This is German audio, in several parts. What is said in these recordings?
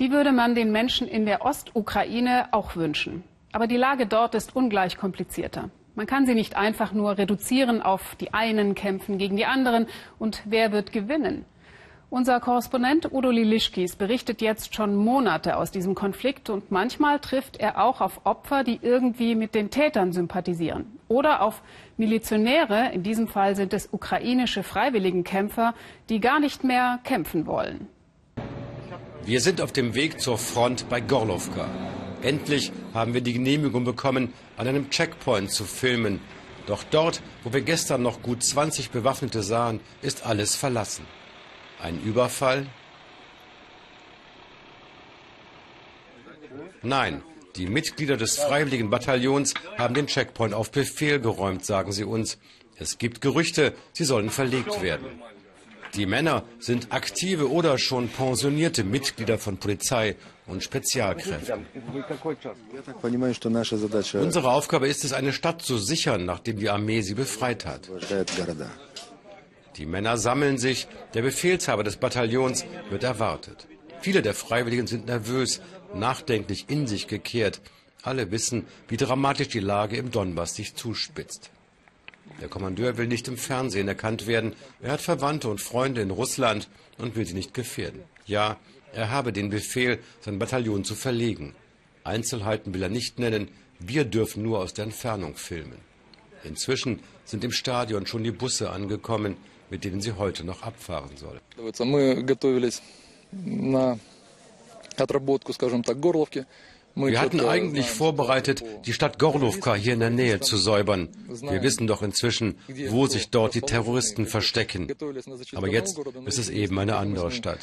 Die würde man den Menschen in der Ostukraine auch wünschen. Aber die Lage dort ist ungleich komplizierter. Man kann sie nicht einfach nur reduzieren auf die einen kämpfen gegen die anderen und wer wird gewinnen. Unser Korrespondent Udo Lilischkis berichtet jetzt schon Monate aus diesem Konflikt und manchmal trifft er auch auf Opfer, die irgendwie mit den Tätern sympathisieren oder auf Milizionäre, in diesem Fall sind es ukrainische Freiwilligenkämpfer, die gar nicht mehr kämpfen wollen. Wir sind auf dem Weg zur Front bei Gorlovka. Endlich haben wir die Genehmigung bekommen, an einem Checkpoint zu filmen. Doch dort, wo wir gestern noch gut 20 Bewaffnete sahen, ist alles verlassen. Ein Überfall? Nein, die Mitglieder des freiwilligen Bataillons haben den Checkpoint auf Befehl geräumt, sagen sie uns. Es gibt Gerüchte, sie sollen verlegt werden. Die Männer sind aktive oder schon pensionierte Mitglieder von Polizei und Spezialkräften. Unsere Aufgabe ist es, eine Stadt zu sichern, nachdem die Armee sie befreit hat. Die Männer sammeln sich, der Befehlshaber des Bataillons wird erwartet. Viele der Freiwilligen sind nervös, nachdenklich in sich gekehrt. Alle wissen, wie dramatisch die Lage im Donbass sich zuspitzt. Der Kommandeur will nicht im Fernsehen erkannt werden. Er hat Verwandte und Freunde in Russland und will sie nicht gefährden. Ja, er habe den Befehl, sein Bataillon zu verlegen. Einzelheiten will er nicht nennen. Wir dürfen nur aus der Entfernung filmen. Inzwischen sind im Stadion schon die Busse angekommen mit denen sie heute noch abfahren soll. Wir hatten eigentlich vorbereitet, die Stadt Gorlovka hier in der Nähe zu säubern. Wir wissen doch inzwischen, wo sich dort die Terroristen verstecken. Aber jetzt ist es eben eine andere Stadt.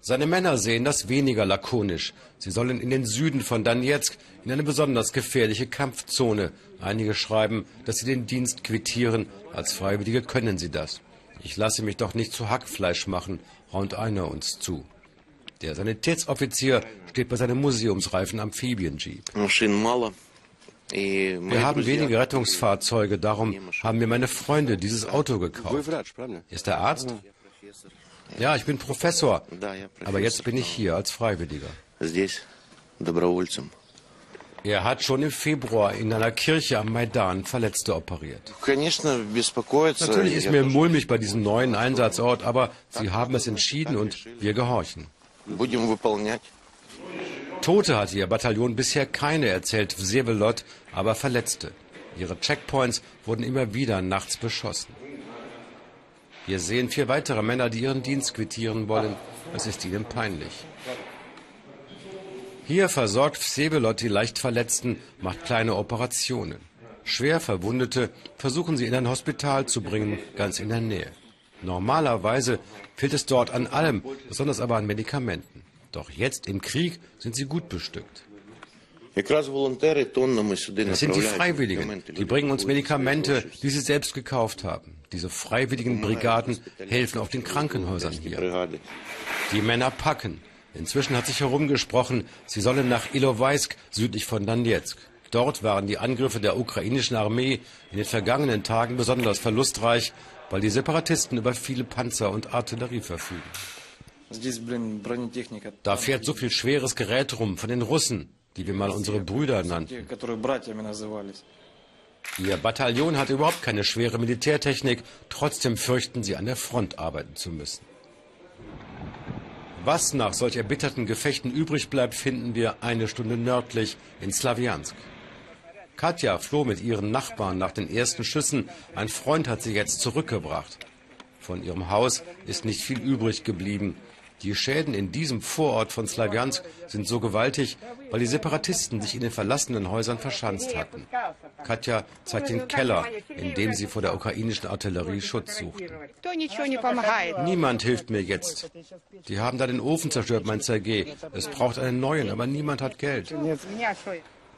Seine Männer sehen das weniger lakonisch. Sie sollen in den Süden von Donetsk in eine besonders gefährliche Kampfzone. Einige schreiben, dass sie den Dienst quittieren. Als Freiwillige können sie das. Ich lasse mich doch nicht zu Hackfleisch machen, raunt einer uns zu. Der Sanitätsoffizier steht bei seinem museumsreifen Amphibienjeep. Wir haben wenige Rettungsfahrzeuge, darum haben mir meine Freunde dieses Auto gekauft. Ist er Arzt? Ja, ich bin Professor, aber jetzt bin ich hier als Freiwilliger. Er hat schon im Februar in einer Kirche am Maidan Verletzte operiert. Natürlich ist mir mulmig bei diesem neuen Einsatzort, aber Sie haben es entschieden und wir gehorchen. Tote hatte Ihr Bataillon bisher keine, erzählt Vsevolod, aber Verletzte. Ihre Checkpoints wurden immer wieder nachts beschossen. Wir sehen vier weitere Männer, die ihren Dienst quittieren wollen. Es ist ihnen peinlich. Hier versorgt Vsevolod die leicht Verletzten, macht kleine Operationen. Schwer Verwundete versuchen sie in ein Hospital zu bringen, ganz in der Nähe. Normalerweise fehlt es dort an allem, besonders aber an Medikamenten. Doch jetzt im Krieg sind sie gut bestückt. Das sind die Freiwilligen. Die bringen uns Medikamente, die sie selbst gekauft haben. Diese freiwilligen Brigaden helfen auch den Krankenhäusern hier. Die Männer packen. Inzwischen hat sich herumgesprochen, sie sollen nach Ilovaisk südlich von Donetsk. Dort waren die Angriffe der ukrainischen Armee in den vergangenen Tagen besonders verlustreich, weil die Separatisten über viele Panzer und Artillerie verfügen. Da fährt so viel schweres Gerät rum von den Russen, die wir mal unsere Brüder nannten. Ihr Bataillon hat überhaupt keine schwere Militärtechnik, trotzdem fürchten sie, an der Front arbeiten zu müssen. Was nach solch erbitterten Gefechten übrig bleibt, finden wir eine Stunde nördlich in Slawiansk. Katja floh mit ihren Nachbarn nach den ersten Schüssen. Ein Freund hat sie jetzt zurückgebracht. Von ihrem Haus ist nicht viel übrig geblieben. Die Schäden in diesem Vorort von Slawiansk sind so gewaltig, weil die Separatisten sich in den verlassenen Häusern verschanzt hatten. Katja zeigt den Keller, in dem sie vor der ukrainischen Artillerie Schutz suchten. Niemand hilft mir jetzt. Die haben da den Ofen zerstört, mein Sergei. Es braucht einen neuen, aber niemand hat Geld.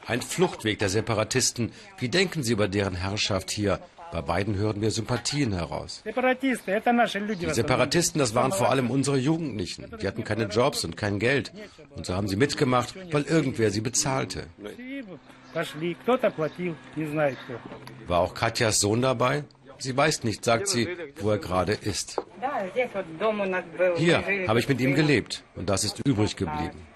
Ein Fluchtweg der Separatisten. Wie denken Sie über deren Herrschaft hier? Bei beiden hören wir Sympathien heraus. Die Separatisten, das waren vor allem unsere Jugendlichen. Die hatten keine Jobs und kein Geld. Und so haben sie mitgemacht, weil irgendwer sie bezahlte. War auch Katjas Sohn dabei? Sie weiß nicht, sagt sie, wo er gerade ist. Hier habe ich mit ihm gelebt und das ist übrig geblieben.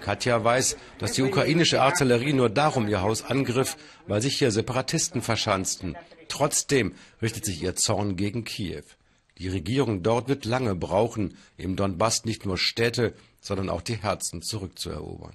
Katja weiß, dass die ukrainische Artillerie nur darum ihr Haus angriff, weil sich hier Separatisten verschanzten. Trotzdem richtet sich ihr Zorn gegen Kiew. Die Regierung dort wird lange brauchen, im Donbass nicht nur Städte, sondern auch die Herzen zurückzuerobern.